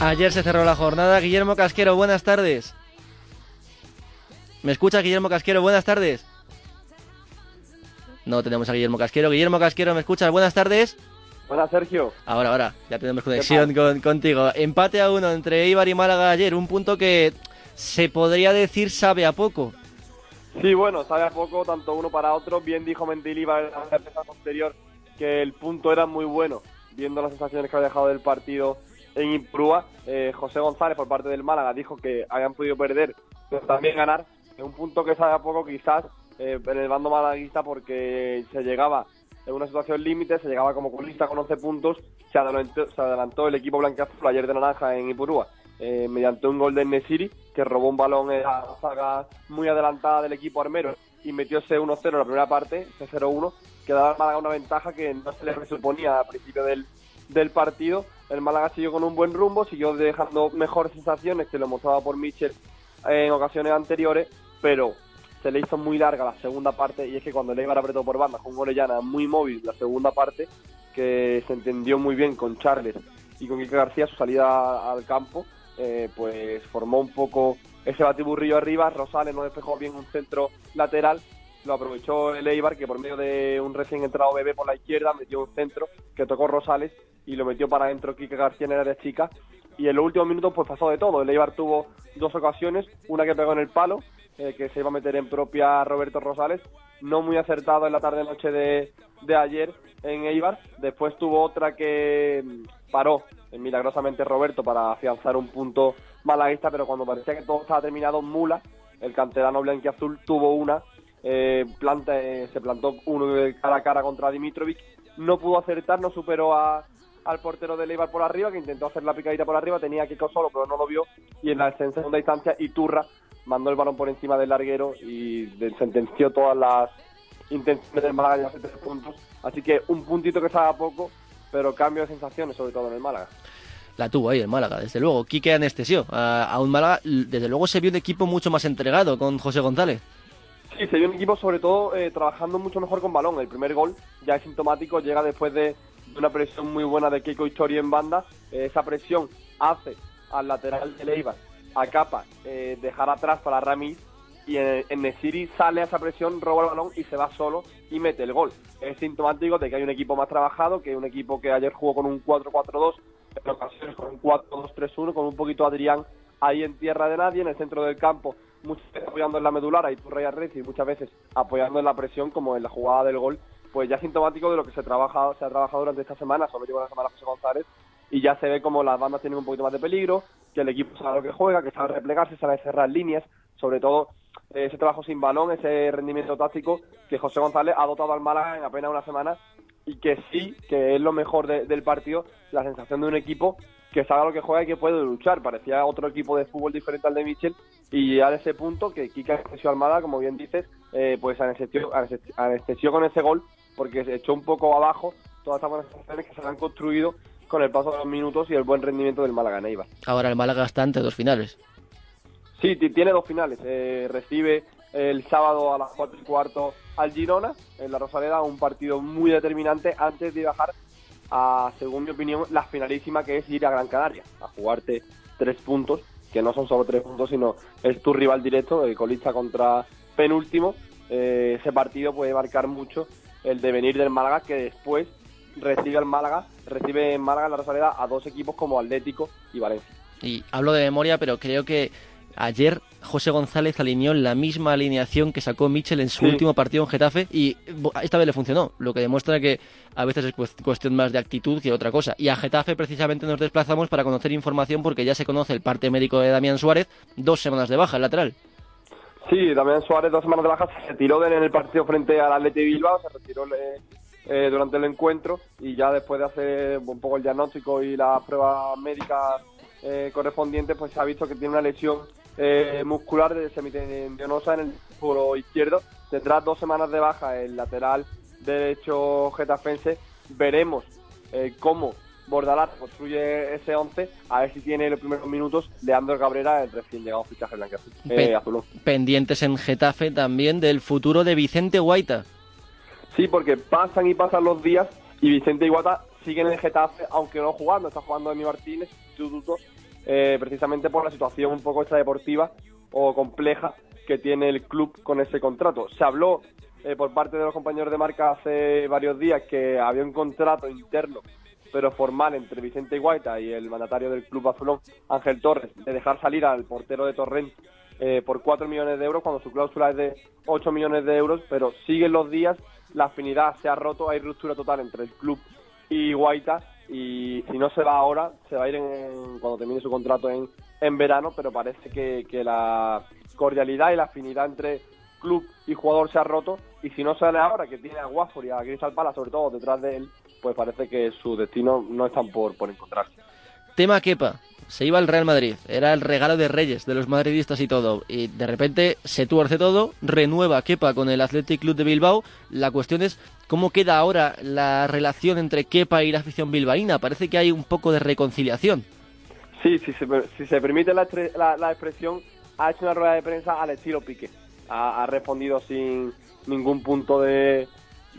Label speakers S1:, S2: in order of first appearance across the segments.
S1: Ayer se cerró la jornada. Guillermo Casquero, buenas tardes. ¿Me escucha Guillermo Casquero? Buenas tardes. No tenemos a Guillermo Casquero. Guillermo Casquero, ¿me escuchas? Buenas tardes.
S2: Hola, Sergio.
S1: Ahora, ahora, ya tenemos conexión con, contigo. Empate a uno entre Eibar y Málaga ayer. Un punto que se podría decir sabe a poco.
S2: Sí, bueno, sabe a poco, tanto uno para otro. Bien dijo Mendilibar en la mesa posterior que el punto era muy bueno, viendo las sensaciones que había dejado del partido en Imprúa. Eh, José González, por parte del Málaga, dijo que habían podido perder, pero también ganar. Es un punto que sabe a poco, quizás, eh, en el bando malaguista, porque se llegaba en una situación límite, se llegaba como colista con 11 puntos, se adelantó, se adelantó el equipo blanqueazul ayer de naranja en Ipurúa eh, mediante un gol de Nesiri, que robó un balón en la saga muy adelantada del equipo armero y metió ese 1-0 en la primera parte, ese 0-1, que daba al Málaga una ventaja que no se le presuponía al principio del, del partido. El Málaga siguió con un buen rumbo, siguió dejando mejores sensaciones que lo mostraba por Mitchell en ocasiones anteriores, pero se le hizo muy larga la segunda parte y es que cuando el Eibar apretó por banda con Orellana muy móvil la segunda parte, que se entendió muy bien con Charles y con Quique García su salida al campo, eh, pues formó un poco ese batiburrillo arriba, Rosales no despejó bien un centro lateral, lo aprovechó el Eibar que por medio de un recién entrado bebé por la izquierda metió un centro que tocó Rosales y lo metió para adentro Quique García en el área chica y en los últimos minutos pues pasó de todo, el Eibar tuvo dos ocasiones, una que pegó en el palo eh, que se iba a meter en propia Roberto Rosales, no muy acertado en la tarde-noche de, de ayer en Eibar. Después tuvo otra que mm, paró eh, milagrosamente Roberto para afianzar un punto malaguista, pero cuando parecía que todo estaba terminado, Mula, el canterano blanquiazul, tuvo una, eh, planta, se plantó uno cara a cara contra Dimitrovic, no pudo acertar, no superó a, al portero de Eibar por arriba, que intentó hacer la picadita por arriba, tenía Kiko solo, pero no lo vio, y en la segunda instancia Iturra mandó el balón por encima del larguero y sentenció todas las intenciones del Málaga de hacer tres puntos. Así que un puntito que estaba poco, pero cambio de sensaciones, sobre todo en el Málaga.
S1: La tuvo ahí el Málaga, desde luego. Quique anestesió. A, a un Málaga, desde luego se vio un equipo mucho más entregado con José González.
S2: Sí, se vio un equipo sobre todo eh, trabajando mucho mejor con balón. El primer gol ya es sintomático, llega después de una presión muy buena de Keiko Histori en banda. Eh, esa presión hace al lateral de Leiva a Capa eh, dejar atrás para Ramis y en, en Nesiri sale a esa presión, roba el balón y se va solo y mete el gol. Es sintomático de que hay un equipo más trabajado, que un equipo que ayer jugó con un 4-4-2, en ocasiones con un 4-2-3-1, con un poquito Adrián ahí en tierra de nadie, en el centro del campo, muchas veces apoyando en la medular, ahí Turray Arrezi, y muchas veces apoyando en la presión, como en la jugada del gol, pues ya sintomático de lo que se, trabaja, se ha trabajado durante esta semana, sobre todo la semana José González, y ya se ve como las bandas tienen un poquito más de peligro, que el equipo sabe lo que juega, que sabe replegarse, sabe cerrar líneas, sobre todo eh, ese trabajo sin balón, ese rendimiento táctico que José González ha dotado al Málaga en apenas una semana y que sí, que es lo mejor de- del partido, la sensación de un equipo que sabe lo que juega y que puede luchar. Parecía otro equipo de fútbol diferente al de Michel y a ese punto que Kika anestesió al Málaga, como bien dices, eh, pues anestesió, anestesió- con ese gol porque se echó un poco abajo todas esas buenas sensaciones que se han construido con el paso de los minutos y el buen rendimiento del Málaga en Eibar.
S1: Ahora el Málaga está ante dos finales.
S2: Sí, ti- tiene dos finales. Eh, recibe el sábado a las 4 y cuarto al Girona, en la Rosaleda, un partido muy determinante antes de bajar a, según mi opinión, la finalísima que es ir a Gran Canaria, a jugarte tres puntos, que no son solo tres puntos, sino es tu rival directo, el colista contra penúltimo. Eh, ese partido puede marcar mucho el devenir del Málaga, que después recibe al Málaga, recibe en Málaga en la Rosaleda a dos equipos como Atlético y Valencia.
S1: Y hablo de memoria, pero creo que ayer José González alineó la misma alineación que sacó Michel en su
S2: Sí.
S1: último partido en Getafe y esta vez le funcionó, lo que demuestra que a veces es cuest- cuestión más de actitud que otra cosa. Y a Getafe precisamente nos desplazamos para conocer información porque ya se conoce el parte médico de Damián Suárez, dos semanas de baja, el lateral.
S2: Sí, también Suárez dos semanas de baja se retiró en el partido frente al Atleti Bilbao, se retiró eh, durante el encuentro y ya después de hacer un poco el diagnóstico y las pruebas médicas eh, correspondientes, pues se ha visto que tiene una lesión eh, muscular de semitendinosa en el foro izquierdo. Tendrá dos semanas de baja el lateral derecho getafense. Veremos eh, cómo Bordalás construye ese 11, a ver si tiene los primeros minutos de Andrés Cabrera, el recién llegado fichaje blanco eh, azul.
S1: Pendientes en Getafe también del futuro de Vicente Guaita.
S2: Sí, porque pasan y pasan los días y Vicente Guaita sigue en el Getafe, aunque no jugando, está jugando Emi Martínez, eh, precisamente por la situación un poco extradeportiva o compleja que tiene el club con ese contrato. Se habló eh, por parte de los compañeros de marca hace varios días que había un contrato interno pero formal entre Vicente Guaita y el mandatario del club azulón, Ángel Torres, de dejar salir al portero de Torrent eh, por 4 millones de euros cuando su cláusula es de 8 millones de euros, pero siguen los días, la afinidad se ha roto, hay ruptura total entre el club y Guaita y si no se va ahora, se va a ir cuando termine su contrato en, en verano, pero parece que, que la cordialidad y la afinidad entre club y jugador se ha roto y si no sale ahora, que tiene a Watford y a Crystal Palace sobre todo detrás de él, pues parece que su destino no están por, por encontrarse.
S1: Tema Kepa, se iba al Real Madrid, era el regalo de Reyes, de los madridistas y todo, y de repente se tuerce todo, renueva Kepa con el Athletic Club de Bilbao, la cuestión es cómo queda ahora la relación entre Kepa y la afición bilbaína, parece que hay un poco de reconciliación.
S2: Sí, si se, si se permite la, la, expresión, ha hecho una rueda de prensa al estilo Pique, ha respondido sin ningún punto de,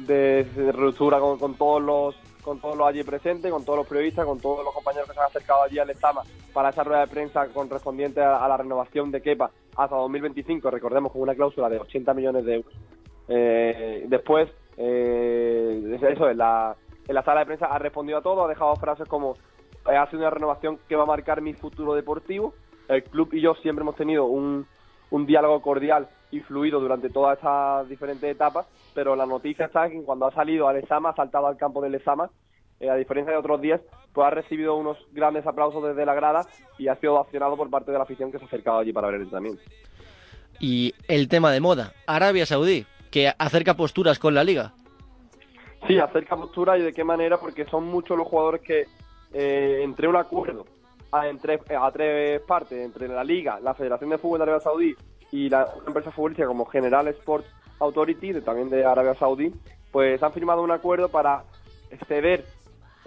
S2: de, ruptura con, todos los con todos los allí presentes, con todos los periodistas, con todos los compañeros que se han acercado allí al Estama para esa rueda de prensa correspondiente a, la renovación de Kepa hasta 2025, recordemos con una cláusula de 80 millones de euros. Eh, después, eh, eso, en la, en la sala de prensa ha respondido a todo, ha dejado frases como ha sido una renovación que va a marcar mi futuro deportivo. El club y yo siempre hemos tenido un, un diálogo cordial y fluido durante todas estas diferentes etapas, pero la noticia está que cuando ha salido al Esama, ha saltado al campo del Esama, eh, a diferencia de otros días, pues ha recibido unos grandes aplausos desde la grada y ha sido accionado por parte de la afición que se ha acercado allí para ver el entrenamiento.
S1: Y el tema de moda, Arabia Saudí, que acerca posturas con la liga.
S2: Sí, acerca posturas y de qué manera, porque son muchos los jugadores que eh, entre un acuerdo a, entre, a tres partes, entre la liga, la Federación de Fútbol de Arabia Saudí y la empresa futbolística como General Sports Authority, de, también de Arabia Saudí, pues han firmado un acuerdo para ceder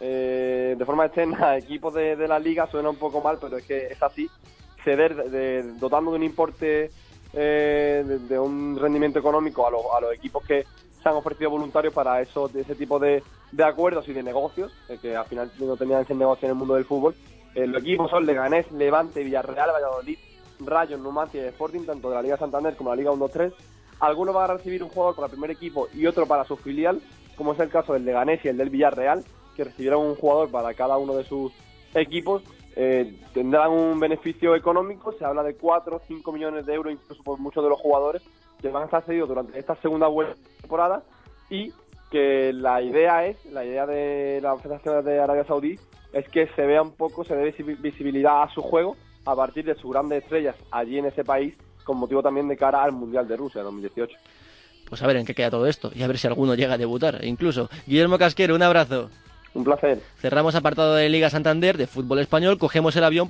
S2: eh, de forma externa equipos de, la liga, suena un poco mal, pero es que es así, ceder dotando de un importe eh, de, un rendimiento económico a, a los equipos que se han ofrecido voluntarios para eso, ese tipo de, acuerdos y de negocios, eh, que al final no tenían ese negocio en el mundo del fútbol. Los equipos son Leganés, Levante, Villarreal, Valladolid, Rayo, Numancia y Sporting, tanto de la Liga Santander como de la Liga 1-2-3. Algunos van a recibir un jugador para el primer equipo y otro para su filial, como es el caso del Leganés y el del Villarreal, que recibirán un jugador para cada uno de sus equipos. Eh, tendrán un beneficio económico, se habla de 4 o 5 millones de euros incluso por muchos de los jugadores que van a estar cedidos durante esta segunda temporada y que la idea es, la idea de la Federación de Arabia Saudí es que se vea un poco, se dé visibilidad a su juego a partir de sus grandes estrellas allí en ese país, con motivo también de cara al Mundial de Rusia en 2018.
S1: Pues a ver en qué queda todo esto y a ver si alguno llega a debutar, incluso. Guillermo Casquero, un abrazo.
S2: Un placer.
S1: Cerramos apartado de Liga Santander, de fútbol español, cogemos el avión